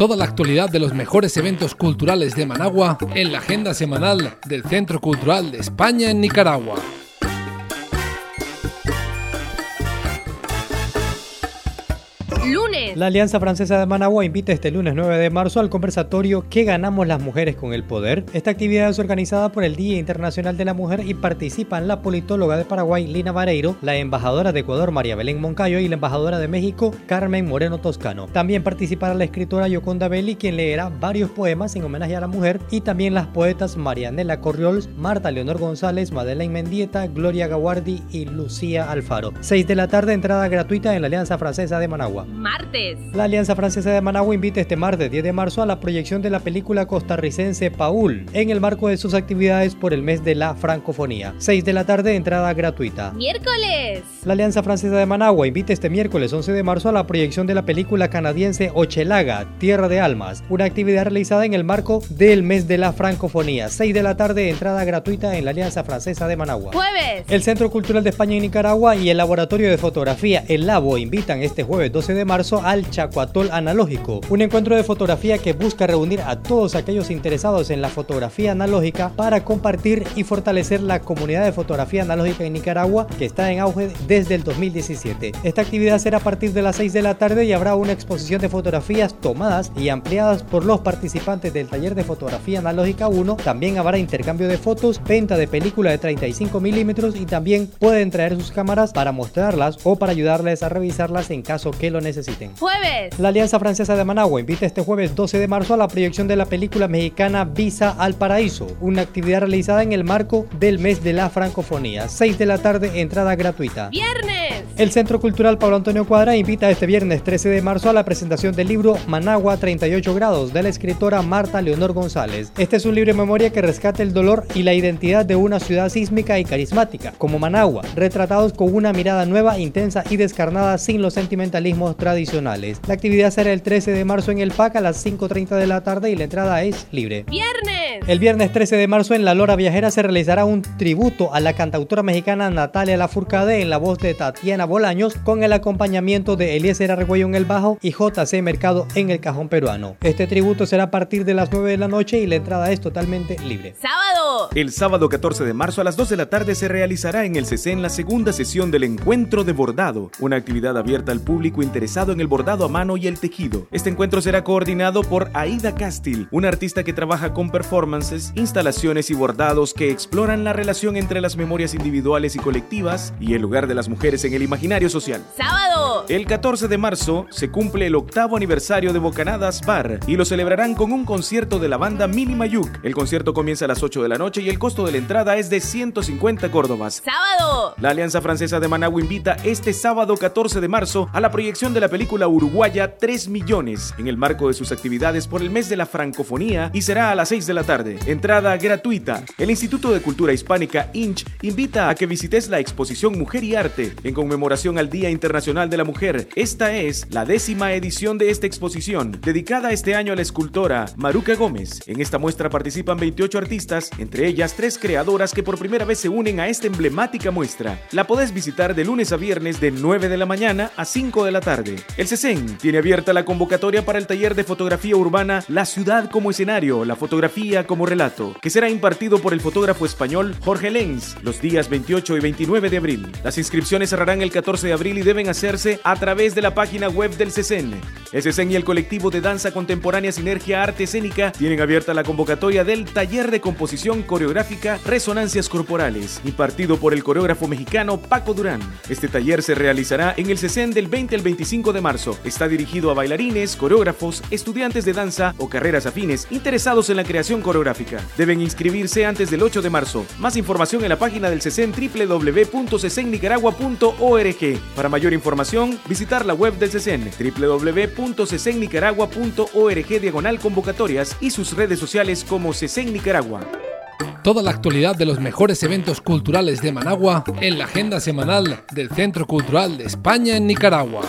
Toda la actualidad de los mejores eventos culturales de Managua en la agenda semanal del Centro Cultural de España en Nicaragua. Lunes. La Alianza Francesa de Managua invita este lunes 9 de marzo al conversatorio ¿Qué ganamos las mujeres con el poder? Esta actividad es organizada por el Día Internacional de la Mujer y participan la politóloga de Paraguay Lina Vareiro, la embajadora de Ecuador María Belén Moncayo y la embajadora de México Carmen Moreno Toscano. También participará la escritora Yoconda Belli quien leerá varios poemas en homenaje a la mujer y también las poetas Marianela Corriols, Marta Leonor González, Madeleine Mendieta, Gloria Gawardi y Lucía Alfaro. 6 de la tarde entrada gratuita en la Alianza Francesa de Managua. Martes. La Alianza Francesa de Managua invita este martes 10 de marzo a la proyección de la película costarricense Paul en el marco de sus actividades por el mes de la francofonía. 6 de la tarde, entrada gratuita. Miércoles. La Alianza Francesa de Managua invita este miércoles 11 de marzo a la proyección de la película canadiense Ochelaga, Tierra de Almas, una actividad realizada en el marco del mes de la francofonía. 6 de la tarde, entrada gratuita en la Alianza Francesa de Managua. Jueves. El Centro Cultural de España en Nicaragua y el Laboratorio de Fotografía El Labo invitan este jueves 12 de marzo al Chacuatol Analógico, un encuentro de fotografía que busca reunir a todos aquellos interesados en la fotografía analógica para compartir y fortalecer la comunidad de fotografía analógica en Nicaragua que está en auge desde el 2017. Esta actividad será a partir de las 6 de la tarde y habrá una exposición de fotografías tomadas y ampliadas por los participantes del taller de fotografía analógica 1. También habrá intercambio de fotos, venta de película de 35 milímetros y también pueden traer sus cámaras para mostrarlas o para ayudarles a revisarlas en caso que lo necesiten. Jueves. La Alianza Francesa de Managua invita este jueves 12 de marzo a la proyección de la película mexicana Visa al Paraíso, una actividad realizada en el marco del mes de la francofonía. 6 de la tarde, entrada gratuita. Viernes. El Centro Cultural Pablo Antonio Cuadra invita este viernes 13 de marzo a la presentación del libro Managua 38 grados de la escritora Marta Leonor González. Este es un libro de memoria que rescata el dolor y la identidad de una ciudad sísmica y carismática, como Managua, retratados con una mirada nueva, intensa y descarnada sin los sentimentalismos tradicionales. La actividad será el 13 de marzo en el PAC a las 5.30 de la tarde y la entrada es libre. Viernes. El viernes 13 de marzo en La Lora Viajera se realizará un tributo a la cantautora mexicana Natalia Lafourcade en la voz de Tatiana Bolaños con el acompañamiento de Eliezer Argüello en el bajo y JC Mercado en el cajón peruano. Este tributo será a partir de las 9 de la noche y la entrada es totalmente libre. Sábado. El sábado 14 de marzo a las 2 de la tarde se realizará en el CECEN la segunda sesión del Encuentro de Bordado, una actividad abierta al público interesado en el bordado a mano y el tejido. Este encuentro será coordinado por Aida Castil, una artista que trabaja con performances, instalaciones y bordados que exploran la relación entre las memorias individuales y colectivas y el lugar de las mujeres en el imaginario social. Sábado. El 14 de marzo se cumple el octavo aniversario de Bocanadas Bar y lo celebrarán con un concierto de la banda Mini Mayuk. El concierto comienza a las 8 de la noche y el costo de la entrada es de 150 córdobas. Sábado. La Alianza Francesa de Managua invita este sábado 14 de marzo a la proyección de la película uruguaya 3 millones en el marco de sus actividades por el mes de la francofonía y será a las 6 de la tarde. Entrada gratuita. El Instituto de Cultura Hispánica INCH invita a que visites la exposición Mujer y Arte en conmemoración al Día Internacional de la Mujer. Esta es la décima edición de esta exposición, dedicada este año a la escultora Maruca Gómez. En esta muestra participan 28 artistas, entre ellas tres creadoras que por primera vez se unen a esta emblemática muestra. La podés visitar de lunes a viernes de 9 de la mañana a 5 de la tarde. El CECEN tiene abierta la convocatoria para el taller de fotografía urbana La ciudad como escenario, la fotografía como relato, que será impartido por el fotógrafo español Jorge Lenz los días 28 y 29 de abril. Las inscripciones cerrarán el 14 de abril y deben hacerse a través de la página web del CECEN. El CECEN y el colectivo de danza contemporánea Sinergia Arte Escénica tienen abierta la convocatoria del taller de composición coreográfica Resonancias Corporales, impartido por el coreógrafo mexicano Paco Durán. Este taller se realizará en el CECEN del 20 al 25 de marzo. Está dirigido a bailarines, coreógrafos, estudiantes de danza o carreras afines interesados en la creación coreográfica. Deben inscribirse antes del 8 de marzo. Más información en la página del CECEN www.cecennicaragua.org. Para mayor información, visitar la web del CECEN www.cecennicaragua.org diagonal convocatorias y sus redes sociales como CECEN Nicaragua. Toda la actualidad de los mejores eventos culturales de Managua en la agenda semanal del Centro Cultural de España en Nicaragua.